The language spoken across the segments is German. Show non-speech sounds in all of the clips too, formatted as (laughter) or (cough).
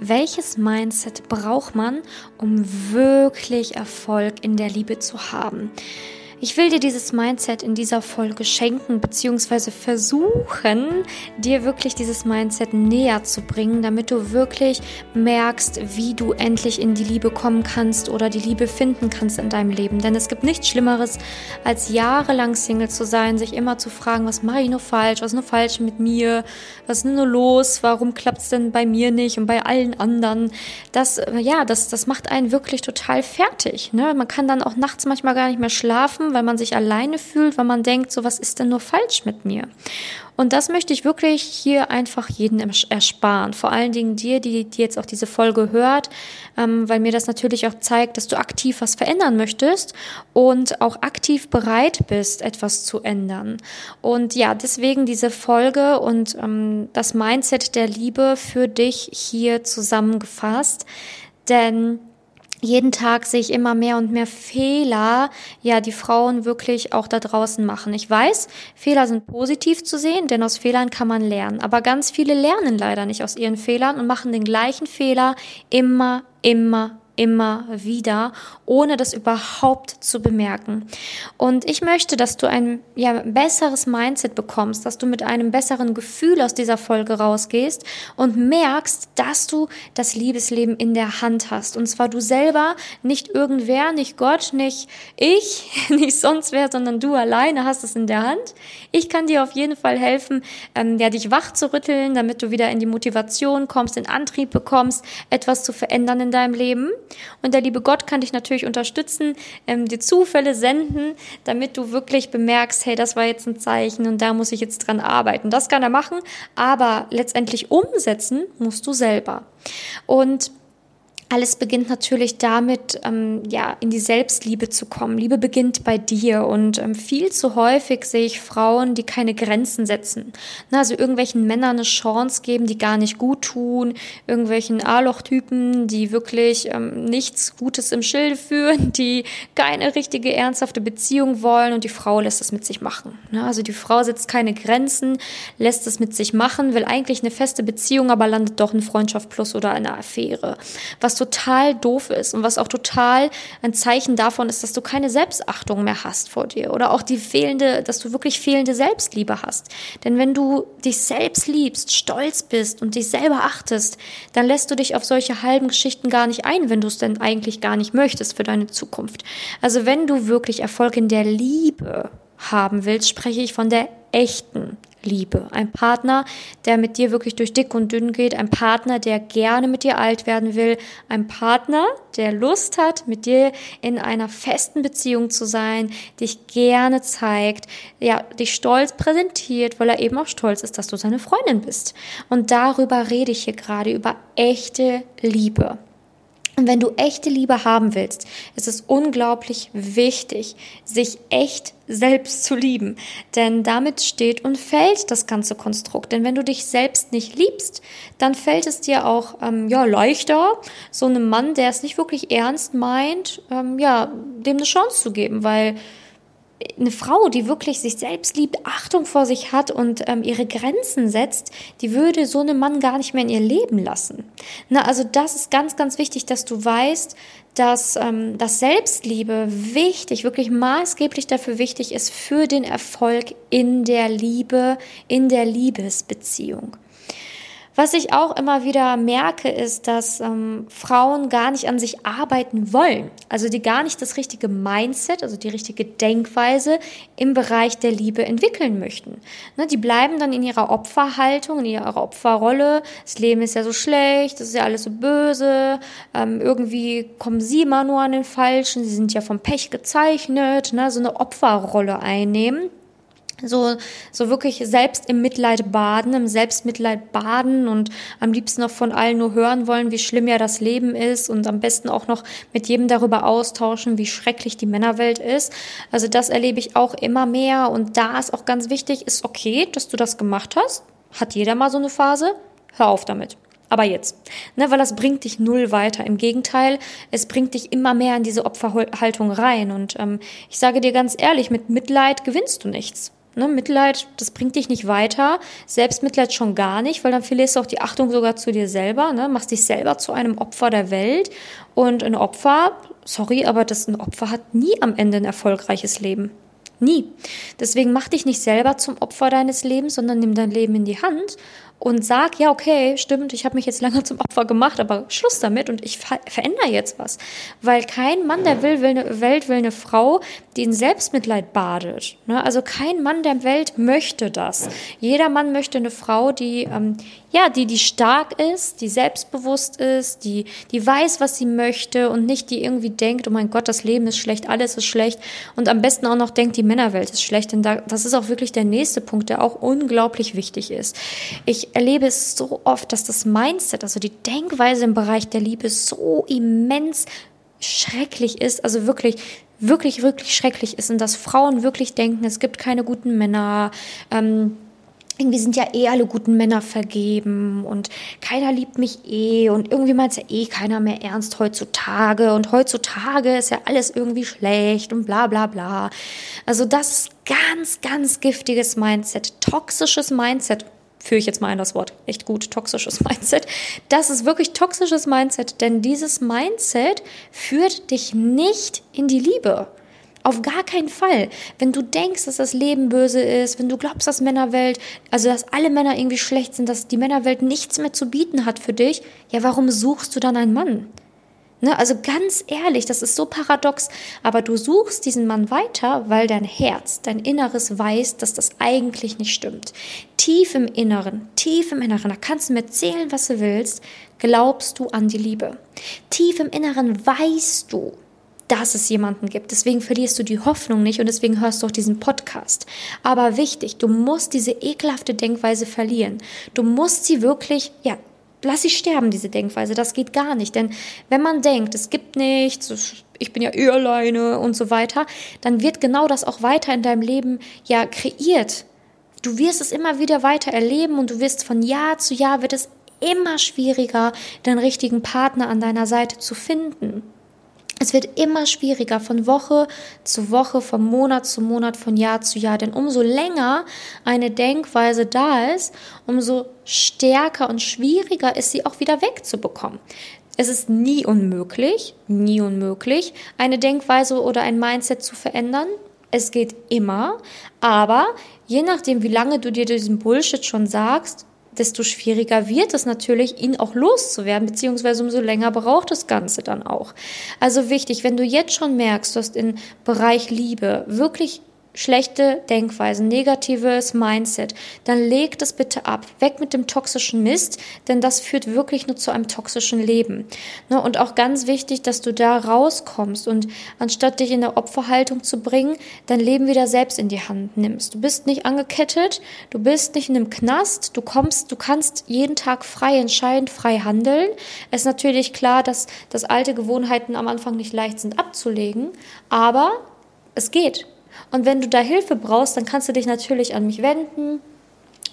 welches Mindset braucht man, um wirklich Erfolg in der Liebe zu haben. Ich will dir dieses Mindset in dieser Folge schenken, beziehungsweise versuchen, dir wirklich dieses Mindset näher zu bringen, damit du wirklich merkst, wie du endlich in die Liebe kommen kannst oder die Liebe finden kannst in deinem Leben. Denn es gibt nichts Schlimmeres, als jahrelang Single zu sein, sich immer zu fragen, was mache ich nur falsch, was ist nur falsch mit mir, was ist nur los, warum klappt es denn bei mir nicht und bei allen anderen. Das, ja, das, das macht einen wirklich total fertig. Ne? Man kann dann auch nachts manchmal gar nicht mehr schlafen, weil man sich alleine fühlt, weil man denkt, so was ist denn nur falsch mit mir? Und das möchte ich wirklich hier einfach jeden ersparen. Vor allen Dingen dir, die, die jetzt auch diese Folge hört, ähm, weil mir das natürlich auch zeigt, dass du aktiv was verändern möchtest und auch aktiv bereit bist, etwas zu ändern. Und ja, deswegen diese Folge und ähm, das Mindset der Liebe für dich hier zusammengefasst. Denn jeden Tag sehe ich immer mehr und mehr Fehler, ja, die Frauen wirklich auch da draußen machen. Ich weiß, Fehler sind positiv zu sehen, denn aus Fehlern kann man lernen. Aber ganz viele lernen leider nicht aus ihren Fehlern und machen den gleichen Fehler immer, immer, immer wieder, ohne das überhaupt zu bemerken. Und ich möchte, dass du ein ja, besseres Mindset bekommst, dass du mit einem besseren Gefühl aus dieser Folge rausgehst und merkst, dass du das Liebesleben in der Hand hast. Und zwar du selber, nicht irgendwer, nicht Gott, nicht ich, (laughs) nicht sonst wer, sondern du alleine hast es in der Hand. Ich kann dir auf jeden Fall helfen, ähm, ja, dich wach zu rütteln, damit du wieder in die Motivation kommst, den Antrieb bekommst, etwas zu verändern in deinem Leben. Und der liebe Gott kann dich natürlich unterstützen, ähm, dir Zufälle senden, damit du wirklich bemerkst, hey, das war jetzt ein Zeichen und da muss ich jetzt dran arbeiten. Das kann er machen, aber letztendlich umsetzen musst du selber. Und alles beginnt natürlich damit, ähm, ja, in die Selbstliebe zu kommen. Liebe beginnt bei dir und ähm, viel zu häufig sehe ich Frauen, die keine Grenzen setzen. Na, also irgendwelchen Männern eine Chance geben, die gar nicht gut tun, irgendwelchen A-Loch-Typen, die wirklich ähm, nichts Gutes im Schilde führen, (laughs) die keine richtige ernsthafte Beziehung wollen und die Frau lässt es mit sich machen. Na, also die Frau setzt keine Grenzen, lässt es mit sich machen, will eigentlich eine feste Beziehung, aber landet doch in Freundschaft plus oder eine Affäre. Was total doof ist und was auch total ein Zeichen davon ist, dass du keine Selbstachtung mehr hast vor dir oder auch die fehlende, dass du wirklich fehlende Selbstliebe hast. Denn wenn du dich selbst liebst, stolz bist und dich selber achtest, dann lässt du dich auf solche halben Geschichten gar nicht ein, wenn du es denn eigentlich gar nicht möchtest für deine Zukunft. Also wenn du wirklich Erfolg in der Liebe haben willst, spreche ich von der echten Liebe. Ein Partner, der mit dir wirklich durch dick und dünn geht. Ein Partner, der gerne mit dir alt werden will. Ein Partner, der Lust hat, mit dir in einer festen Beziehung zu sein, dich gerne zeigt, ja, dich stolz präsentiert, weil er eben auch stolz ist, dass du seine Freundin bist. Und darüber rede ich hier gerade, über echte Liebe. Und wenn du echte Liebe haben willst, ist es unglaublich wichtig, sich echt selbst zu lieben. Denn damit steht und fällt das ganze Konstrukt. Denn wenn du dich selbst nicht liebst, dann fällt es dir auch ähm, ja, leichter, so einem Mann, der es nicht wirklich ernst meint, ähm, ja, dem eine Chance zu geben. Weil eine Frau, die wirklich sich selbst liebt, Achtung vor sich hat und ähm, ihre Grenzen setzt, die würde so einen Mann gar nicht mehr in ihr Leben lassen. Na, also das ist ganz, ganz wichtig, dass du weißt, dass ähm, das Selbstliebe wichtig, wirklich maßgeblich dafür wichtig ist für den Erfolg in der Liebe, in der Liebesbeziehung. Was ich auch immer wieder merke, ist, dass ähm, Frauen gar nicht an sich arbeiten wollen. Also die gar nicht das richtige Mindset, also die richtige Denkweise im Bereich der Liebe entwickeln möchten. Ne, die bleiben dann in ihrer Opferhaltung, in ihrer Opferrolle. Das Leben ist ja so schlecht, das ist ja alles so böse. Ähm, irgendwie kommen sie immer nur an den Falschen. Sie sind ja vom Pech gezeichnet. Ne, so eine Opferrolle einnehmen so, so wirklich selbst im Mitleid baden, im Selbstmitleid baden und am liebsten noch von allen nur hören wollen, wie schlimm ja das Leben ist und am besten auch noch mit jedem darüber austauschen, wie schrecklich die Männerwelt ist. Also das erlebe ich auch immer mehr und da ist auch ganz wichtig, ist okay, dass du das gemacht hast. Hat jeder mal so eine Phase? Hör auf damit. Aber jetzt, ne, weil das bringt dich null weiter. Im Gegenteil, es bringt dich immer mehr in diese Opferhaltung rein. Und ähm, ich sage dir ganz ehrlich, mit Mitleid gewinnst du nichts. Ne, Mitleid, das bringt dich nicht weiter. Selbstmitleid schon gar nicht, weil dann verlierst du auch die Achtung sogar zu dir selber, ne? machst dich selber zu einem Opfer der Welt. Und ein Opfer, sorry, aber das ein Opfer hat nie am Ende ein erfolgreiches Leben. Nie. Deswegen mach dich nicht selber zum Opfer deines Lebens, sondern nimm dein Leben in die Hand und sag, ja, okay, stimmt, ich habe mich jetzt lange (laughs) zum Opfer gemacht, aber Schluss damit und ich ver verändere jetzt was. Weil kein Mann der will, will eine, Welt will eine Frau, die in Selbstmitleid badet. Ne? Also kein Mann der Welt möchte das. Jeder Mann möchte eine Frau, die, ähm, ja, die, die stark ist, die selbstbewusst ist, die, die weiß, was sie möchte und nicht die irgendwie denkt, oh mein Gott, das Leben ist schlecht, alles ist schlecht und am besten auch noch denkt, die Männerwelt ist schlecht. Denn da, das ist auch wirklich der nächste Punkt, der auch unglaublich wichtig ist. Ich erlebe es so oft, dass das Mindset, also die Denkweise im Bereich der Liebe so immens schrecklich ist, also wirklich wirklich, wirklich schrecklich ist und dass Frauen wirklich denken, es gibt keine guten Männer, ähm, irgendwie sind ja eh alle guten Männer vergeben und keiner liebt mich eh und irgendwie meint ja eh keiner mehr ernst heutzutage und heutzutage ist ja alles irgendwie schlecht und bla bla bla. Also das ist ganz, ganz giftiges Mindset, toxisches Mindset führe ich jetzt mal ein das Wort echt gut, toxisches (laughs) Mindset. Das ist wirklich toxisches Mindset, denn dieses Mindset führt dich nicht in die Liebe. Auf gar keinen Fall. Wenn du denkst, dass das Leben böse ist, wenn du glaubst, dass Männerwelt, also dass alle Männer irgendwie schlecht sind, dass die Männerwelt nichts mehr zu bieten hat für dich, ja, warum suchst du dann einen Mann? Ne, also ganz ehrlich, das ist so paradox, aber du suchst diesen Mann weiter, weil dein Herz, dein Inneres weiß, dass das eigentlich nicht stimmt. Tief im Inneren, tief im Inneren, da kannst du mir erzählen, was du willst, glaubst du an die Liebe. Tief im Inneren weißt du, dass es jemanden gibt. Deswegen verlierst du die Hoffnung nicht und deswegen hörst du auch diesen Podcast. Aber wichtig, du musst diese ekelhafte Denkweise verlieren. Du musst sie wirklich, ja, lass sie sterben, diese Denkweise. Das geht gar nicht. Denn wenn man denkt, es gibt nichts, ich bin ja eh alleine und so weiter, dann wird genau das auch weiter in deinem Leben ja kreiert. Du wirst es immer wieder weiter erleben und du wirst von Jahr zu Jahr wird es immer schwieriger, den richtigen Partner an deiner Seite zu finden. Es wird immer schwieriger von Woche zu Woche, von Monat zu Monat, von Jahr zu Jahr. Denn umso länger eine Denkweise da ist, umso stärker und schwieriger ist sie auch wieder wegzubekommen. Es ist nie unmöglich, nie unmöglich, eine Denkweise oder ein Mindset zu verändern. Es geht immer, aber je nachdem, wie lange du dir diesen Bullshit schon sagst, desto schwieriger wird es natürlich, ihn auch loszuwerden, beziehungsweise umso länger braucht das Ganze dann auch. Also wichtig, wenn du jetzt schon merkst, du hast im Bereich Liebe wirklich schlechte Denkweisen, negatives Mindset, dann leg das bitte ab. Weg mit dem toxischen Mist, denn das führt wirklich nur zu einem toxischen Leben. Ne, und auch ganz wichtig, dass du da rauskommst und anstatt dich in der Opferhaltung zu bringen, dein Leben wieder selbst in die Hand nimmst. Du bist nicht angekettet, du bist nicht in einem Knast, du kommst, du kannst jeden Tag frei entscheiden, frei handeln. Es ist natürlich klar, dass, dass alte Gewohnheiten am Anfang nicht leicht sind abzulegen, aber es geht. Und wenn du da Hilfe brauchst, dann kannst du dich natürlich an mich wenden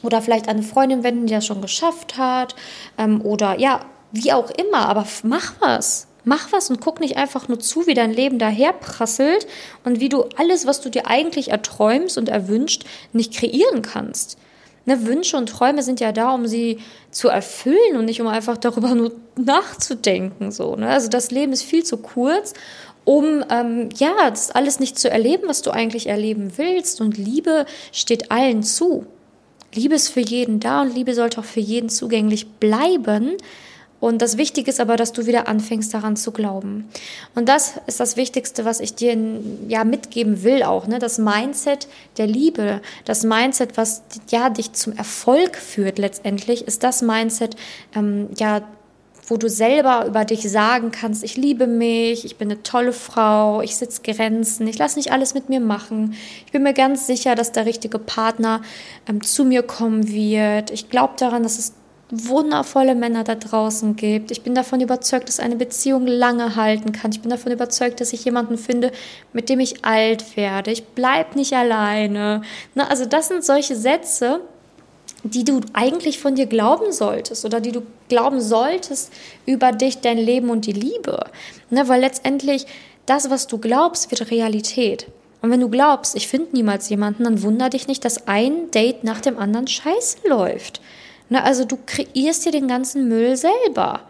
oder vielleicht an eine Freundin wenden, die das schon geschafft hat ähm, oder ja, wie auch immer, aber mach was. Mach was und guck nicht einfach nur zu, wie dein Leben daherprasselt und wie du alles, was du dir eigentlich erträumst und erwünscht, nicht kreieren kannst. Ne, Wünsche und Träume sind ja da, um sie zu erfüllen und nicht um einfach darüber nur (laughs) nachzudenken. So, ne? Also das Leben ist viel zu kurz um ähm, ja das alles nicht zu erleben, was du eigentlich erleben willst. Und Liebe steht allen zu. Liebe ist für jeden da und Liebe sollte auch für jeden zugänglich bleiben. Und das Wichtige ist aber, dass du wieder anfängst daran zu glauben. Und das ist das Wichtigste, was ich dir ja mitgeben will auch, ne? Das Mindset der Liebe, das Mindset, was ja dich zum Erfolg führt letztendlich, ist das Mindset ähm, ja wo du selber über dich sagen kannst, ich liebe mich, ich bin eine tolle Frau, ich sitze Grenzen, ich lasse nicht alles mit mir machen. Ich bin mir ganz sicher, dass der richtige Partner ähm, zu mir kommen wird. Ich glaube daran, dass es wundervolle Männer da draußen gibt. Ich bin davon überzeugt, dass eine Beziehung lange halten kann. Ich bin davon überzeugt, dass ich jemanden finde, mit dem ich alt werde. Ich bleib nicht alleine. Na, also das sind solche Sätze, die du eigentlich von dir glauben solltest oder die du glauben solltest über dich, dein Leben und die Liebe. Ne, weil letztendlich das, was du glaubst, wird Realität. Und wenn du glaubst, ich finde niemals jemanden, dann wundere dich nicht, dass ein Date nach dem anderen scheiße läuft. Na, also du kreierst dir den ganzen Müll selber.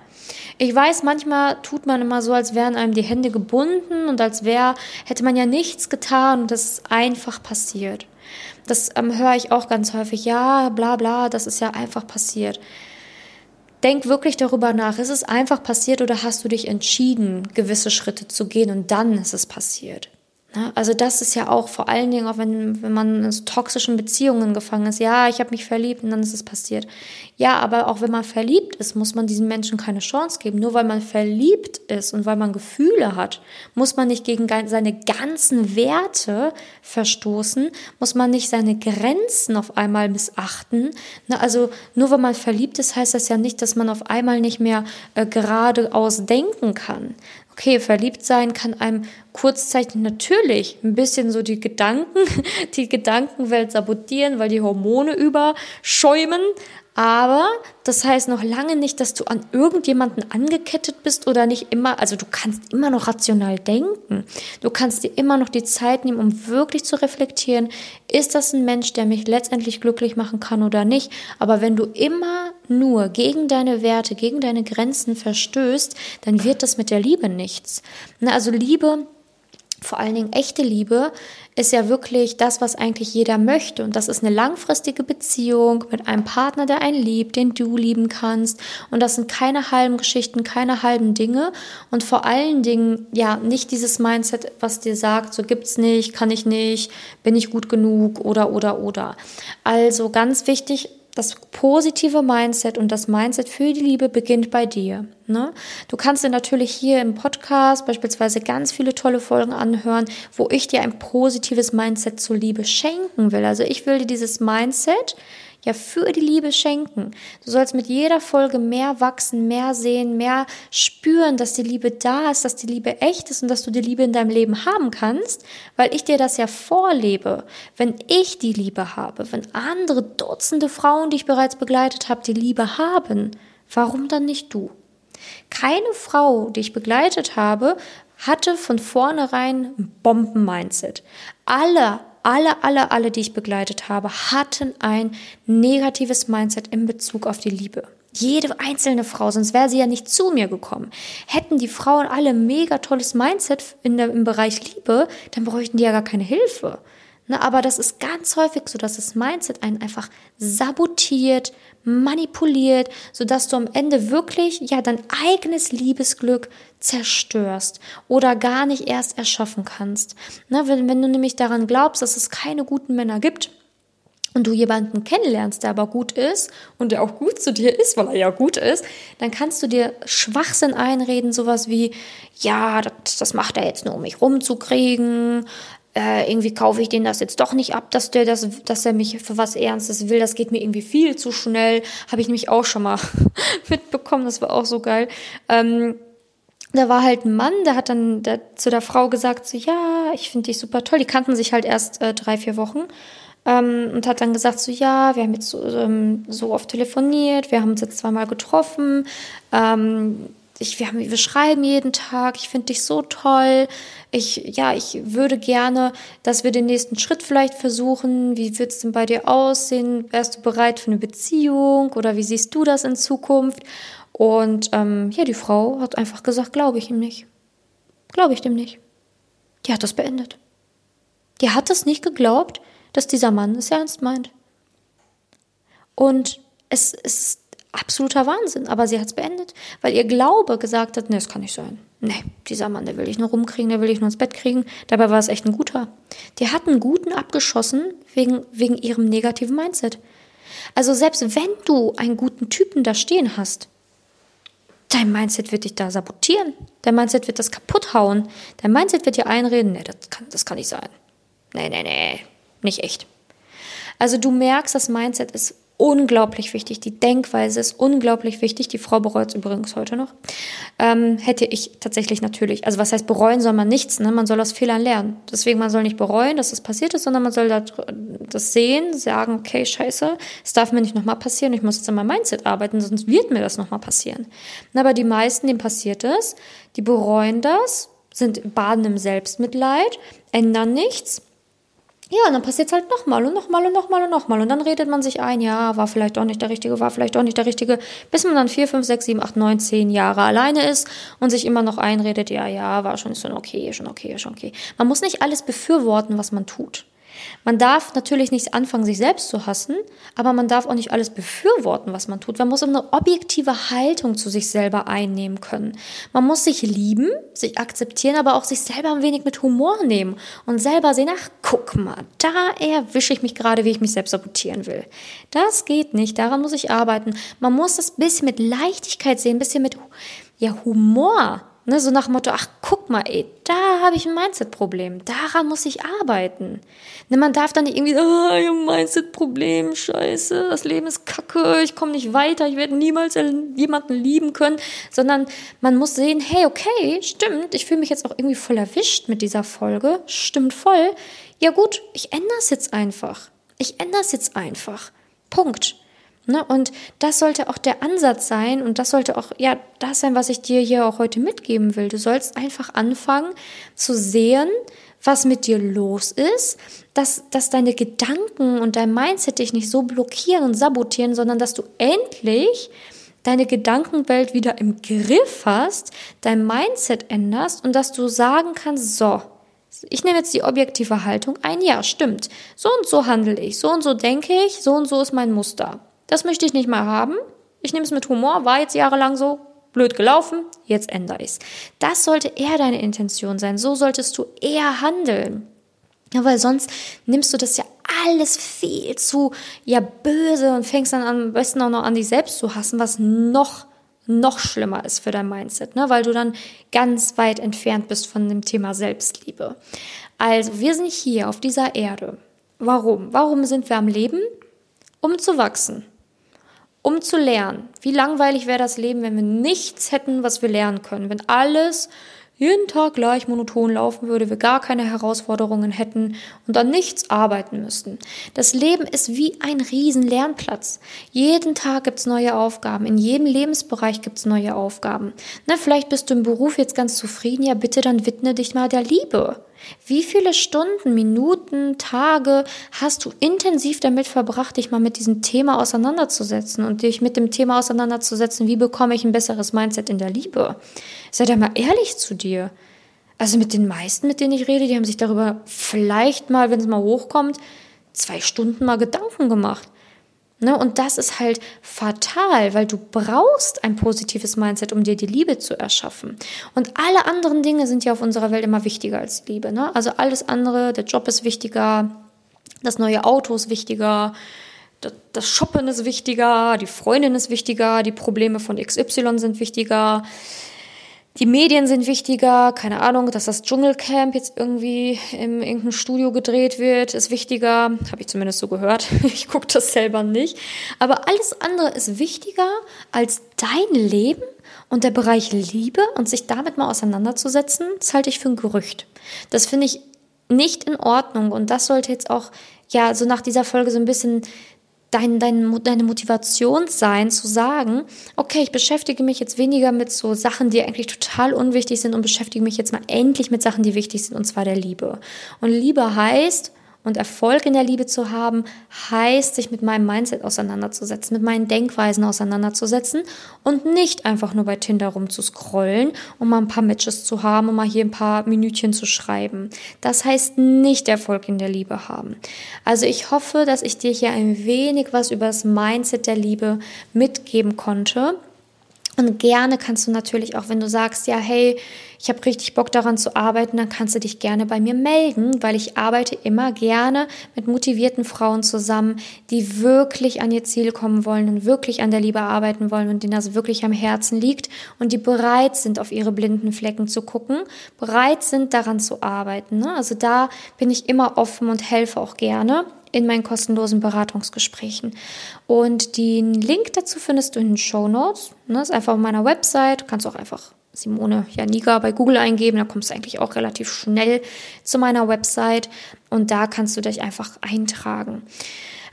Ich weiß, manchmal tut man immer so, als wären einem die Hände gebunden und als wäre, hätte man ja nichts getan und das ist einfach passiert. Das ähm, höre ich auch ganz häufig. Ja, bla bla, das ist ja einfach passiert. Denk wirklich darüber nach, ist es einfach passiert oder hast du dich entschieden, gewisse Schritte zu gehen und dann ist es passiert? Ne? Also das ist ja auch vor allen Dingen, auch wenn, wenn man in so toxischen Beziehungen gefangen ist. Ja, ich habe mich verliebt und dann ist es passiert. Ja, aber auch wenn man verliebt ist, muss man diesen Menschen keine Chance geben. Nur weil man verliebt ist und weil man Gefühle hat, muss man nicht gegen seine ganzen Werte verstoßen, muss man nicht seine Grenzen auf einmal missachten. Ne? Also nur weil man verliebt ist, heißt das ja nicht, dass man auf einmal nicht mehr äh, geradeaus denken kann okay, verliebt sein kann einem kurzzeitig natürlich ein bisschen so die Gedanken, (laughs) die Gedankenwelt sabotieren, weil die Hormone überschäumen. Aber das heißt noch lange nicht, dass du an irgendjemanden angekettet bist oder nicht immer, also du kannst immer noch rational denken. Du kannst dir immer noch die Zeit nehmen, um wirklich zu reflektieren, ist das ein Mensch, der mich letztendlich glücklich machen kann oder nicht. Aber wenn du immer nur gegen deine Werte, gegen deine Grenzen verstößt, dann wird das mit der Liebe nichts. Also Liebe vor allen Dingen echte Liebe ist ja wirklich das, was eigentlich jeder möchte. Und das ist eine langfristige Beziehung mit einem Partner, der einen liebt, den du lieben kannst. Und das sind keine halben Geschichten, keine halben Dinge. Und vor allen Dingen, ja, nicht dieses Mindset, was dir sagt, so gibt's nicht, kann ich nicht, bin ich gut genug oder, oder, oder. Also ganz wichtig, das positive Mindset und das Mindset für die Liebe beginnt bei dir. Ne? Du kannst dir natürlich hier im Podcast beispielsweise ganz viele tolle Folgen anhören, wo ich dir ein positives Mindset zur Liebe schenken will. Also ich will dir dieses Mindset ja für die Liebe schenken. Du sollst mit jeder Folge mehr wachsen, mehr sehen, mehr spüren, dass die Liebe da ist, dass die Liebe echt ist und dass du die Liebe in deinem Leben haben kannst, weil ich dir das ja vorlebe. Wenn ich die Liebe habe, wenn andere Dutzende Frauen, die ich bereits begleitet habe, die Liebe haben, warum dann nicht du? Keine Frau, die ich begleitet habe, hatte von vornherein ein Bomben-Mindset. Alle alle, alle, alle, die ich begleitet habe, hatten ein negatives Mindset in Bezug auf die Liebe. Jede einzelne Frau, sonst wäre sie ja nicht zu mir gekommen. Hätten die Frauen alle mega tolles Mindset in der, im Bereich Liebe, dann bräuchten die ja gar keine Hilfe. Ne, aber das ist ganz häufig so, dass das Mindset einen einfach sabotiert, manipuliert, sodass du am Ende wirklich ja dein eigenes Liebesglück zerstörst oder gar nicht erst erschaffen kannst. Ne, wenn, wenn du nämlich daran glaubst, dass es keine guten Männer gibt, und du jemanden kennenlernst, der aber gut ist und der auch gut zu dir ist, weil er ja gut ist, dann kannst du dir Schwachsinn einreden, sowas wie, ja, das, das macht er jetzt nur, um mich rumzukriegen, äh, irgendwie kaufe ich den das jetzt doch nicht ab, dass der das, dass er mich für was Ernstes will. Das geht mir irgendwie viel zu schnell. Habe ich nämlich auch schon mal (laughs) mitbekommen. Das war auch so geil. Ähm, da war halt ein Mann, der hat dann der, zu der Frau gesagt, so, ja, ich finde dich super toll. Die kannten sich halt erst äh, drei, vier Wochen. Ähm, und hat dann gesagt, so, ja, wir haben jetzt so, ähm, so oft telefoniert, wir haben uns jetzt zweimal getroffen. Ähm, ich, wir, haben, wir schreiben jeden Tag, ich finde dich so toll. Ich, ja, ich würde gerne, dass wir den nächsten Schritt vielleicht versuchen. Wie wird es denn bei dir aussehen? Wärst du bereit für eine Beziehung oder wie siehst du das in Zukunft? Und ähm, ja, die Frau hat einfach gesagt, glaube ich ihm nicht. Glaube ich dem nicht. Die hat das beendet. Die hat es nicht geglaubt, dass dieser Mann es ernst meint. Und es ist absoluter Wahnsinn. Aber sie hat es beendet, weil ihr Glaube gesagt hat, nee, das kann nicht sein. Nee, dieser Mann, der will ich nur rumkriegen, der will ich nur ins Bett kriegen. Dabei war es echt ein guter. Die hat einen guten abgeschossen wegen, wegen ihrem negativen Mindset. Also selbst wenn du einen guten Typen da stehen hast, dein Mindset wird dich da sabotieren. Dein Mindset wird das kaputt hauen. Dein Mindset wird dir einreden, nee, das kann, das kann nicht sein. Nee, nee, nee, nicht echt. Also du merkst, das Mindset ist unglaublich wichtig. Die Denkweise ist unglaublich wichtig. Die Frau bereut es übrigens heute noch. Ähm, hätte ich tatsächlich natürlich, also was heißt bereuen soll man nichts, ne? man soll aus Fehlern lernen. Deswegen, man soll nicht bereuen, dass das passiert ist, sondern man soll das, sehen, sagen, okay, scheiße, es darf mir nicht nochmal passieren, ich muss jetzt an meinem Mindset arbeiten, sonst wird mir das nochmal passieren. Aber die meisten, denen passiert es, die bereuen das, sind baden im Selbstmitleid, ändern nichts. Ja, und dann passiert es halt nochmal und nochmal und nochmal und nochmal. Und dann redet man sich ein, ja, war vielleicht doch nicht der Richtige, war vielleicht doch nicht der Richtige, bis man dann vier, fünf, sechs, sieben, acht, neun, zehn Jahre alleine ist und sich immer noch einredet, ja, ja, war schon, schon okay, schon okay, schon okay. Man muss nicht alles befürworten, was man tut. Man darf natürlich nicht anfangen, sich selbst zu hassen, aber man darf auch nicht alles befürworten, was man tut. Man muss eine objektive Haltung zu sich selber einnehmen können. Man muss sich lieben, sich akzeptieren, aber auch sich selber ein wenig mit Humor nehmen und selber sehen, ach, guck mal, da erwische ich mich gerade, wie ich mich selbst sabotieren will. Das geht nicht, daran muss ich arbeiten. Man muss das bisschen mit Leichtigkeit sehen, ein bisschen mit ja, Humor Ne, so nach Motto, ach guck mal, ey, da habe ich ein Mindset-Problem, daran muss ich arbeiten. Ne, man darf dann nicht irgendwie, ah, oh, ein Mindset-Problem, scheiße, das Leben ist kacke, ich komme nicht weiter, ich werde niemals jemanden lieben können, sondern man muss sehen, hey, okay, stimmt, ich fühle mich jetzt auch irgendwie voll erwischt mit dieser Folge, stimmt voll. Ja gut, ich ändere es jetzt einfach. Ich ändere es jetzt einfach. Punkt. Ne? Und das sollte auch der Ansatz sein und das sollte auch ja das sein, was ich dir hier auch heute mitgeben will. Du sollst einfach anfangen zu sehen, was mit dir los ist, dass, dass deine Gedanken und dein Mindset dich nicht so blockieren und sabotieren, sondern dass du endlich deine Gedankenwelt wieder im Griff hast, dein Mindset änderst und dass du sagen kannst, so, ich nehme jetzt die objektive Haltung ein, ja, stimmt, so und so handle ich, so und so denke ich, so und so ist mein Muster. Das möchte ich nicht mehr haben. Ich nehme es mit Humor, war jetzt jahrelang so, blöd gelaufen, jetzt ändere ich es. Das sollte eher deine Intention sein. So solltest du eher handeln. Ja, weil sonst nimmst du das ja alles viel zu ja böse und fängst dann am besten auch noch an, dich selbst zu hassen, was noch noch schlimmer ist für dein Mindset, ne? weil du dann ganz weit entfernt bist von dem Thema Selbstliebe. Also wir sind hier auf dieser Erde. Warum? Warum sind wir am Leben? Um zu wachsen um zu lernen. Wie langweilig wäre das Leben, wenn wir nichts hätten, was wir lernen können, wenn alles jeden Tag gleich monoton laufen würde, wir gar keine Herausforderungen hätten und an nichts arbeiten müssten. Das Leben ist wie ein riesen Lernplatz. Jeden Tag gibt's neue Aufgaben. In jedem Lebensbereich gibt's neue Aufgaben. Ne, vielleicht bist du im Beruf jetzt ganz zufrieden. Ja, bitte dann widme dich mal der Liebe. Wie viele Stunden, Minuten, Tage hast du intensiv damit verbracht, dich mal mit diesem Thema auseinanderzusetzen und dich mit dem Thema auseinanderzusetzen, wie bekomme ich ein besseres Mindset in der Liebe? Sei da mal ehrlich zu dir. Also mit den meisten, mit denen ich rede, die haben sich darüber vielleicht mal, wenn es mal hochkommt, zwei Stunden mal Gedanken gemacht. Ne? Und das ist halt fatal, weil du brauchst ein positives Mindset, um dir die Liebe zu erschaffen. Und alle anderen Dinge sind ja auf unserer Welt immer wichtiger als Liebe. Ne? Also alles andere, der Job ist wichtiger, das neue Auto ist wichtiger, das Shoppen ist wichtiger, die Freundin ist wichtiger, die Probleme von XY sind wichtiger die Medien sind wichtiger, keine Ahnung, dass das Dschungelcamp jetzt irgendwie im irgendeinem Studio gedreht wird, ist wichtiger, habe ich zumindest so gehört. (laughs) Ich gucke das selber nicht, aber alles andere ist wichtiger als dein Leben und der Bereich Liebe und sich damit mal auseinanderzusetzen, das halte ich für ein Gerücht. Das finde ich nicht in Ordnung und das sollte jetzt auch ja so nach dieser Folge so ein bisschen dein, dein, deine Motivation sein, zu sagen, okay, ich beschäftige mich jetzt weniger mit so Sachen, die eigentlich total unwichtig sind und beschäftige mich jetzt mal endlich mit Sachen, die wichtig sind, und zwar der Liebe. Und Liebe heißt, und Erfolg in der Liebe zu haben, heißt, sich mit meinem Mindset auseinanderzusetzen, mit meinen Denkweisen auseinanderzusetzen und nicht einfach nur bei Tinder rumzuscrollen, um mal ein paar Matches zu haben, um mal hier ein paar Minütchen zu schreiben. Das heißt nicht Erfolg in der Liebe haben. Also ich hoffe, dass ich dir hier ein wenig was über das Mindset der Liebe mitgeben konnte. Und gerne kannst du natürlich auch, wenn du sagst, ja, hey, ich habe richtig Bock daran zu arbeiten, dann kannst du dich gerne bei mir melden, weil ich arbeite immer gerne mit motivierten Frauen zusammen, die wirklich an ihr Ziel kommen wollen und wirklich an der Liebe arbeiten wollen und denen das wirklich am Herzen liegt und die bereit sind, auf ihre blinden Flecken zu gucken, bereit sind, daran zu arbeiten. Ne? Also da bin ich immer offen und helfe auch gerne in meinen kostenlosen Beratungsgesprächen. Und den Link dazu findest du in den Show Notes. Das ist einfach auf meiner Website. Du kannst auch einfach Simone Janiga bei Google eingeben, da kommst du eigentlich auch relativ schnell zu meiner Website und da kannst du dich einfach eintragen.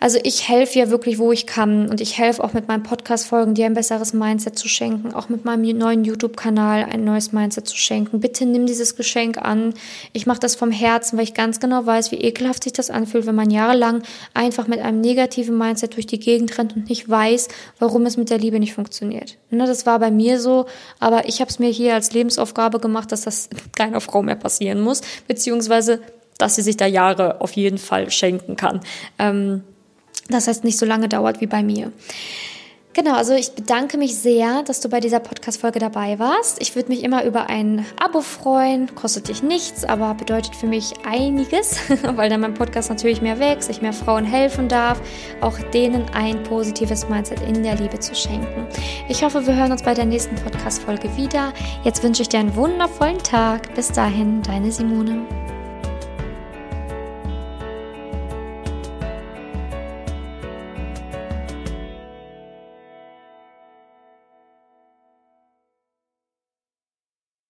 Also ich helfe ja wirklich, wo ich kann und ich helfe auch mit meinen Podcast-Folgen, dir ein besseres Mindset zu schenken, auch mit meinem neuen YouTube-Kanal ein neues Mindset zu schenken. Bitte nimm dieses Geschenk an. Ich mache das vom Herzen, weil ich ganz genau weiß, wie ekelhaft sich das anfühlt, wenn man jahrelang einfach mit einem negativen Mindset durch die Gegend rennt und nicht weiß, warum es mit der Liebe nicht funktioniert. Ne, das war bei mir so, aber ich habe es mir hier als Lebensaufgabe gemacht, dass das (laughs) keiner Frau mehr passieren muss, beziehungsweise dass sie sich da Jahre auf jeden Fall schenken kann. Ähm, das heißt, nicht so lange dauert wie bei mir. Genau, also ich bedanke mich sehr, dass du bei dieser Podcast-Folge dabei warst. Ich würde mich immer über ein Abo freuen. Kostet dich nichts, aber bedeutet für mich einiges, (laughs) weil dann mein Podcast natürlich mehr wächst, ich mehr Frauen helfen darf, auch denen ein positives Mindset in der Liebe zu schenken. Ich hoffe, wir hören uns bei der nächsten Podcast-Folge wieder. Jetzt wünsche ich dir einen wundervollen Tag. Bis dahin, deine Simone.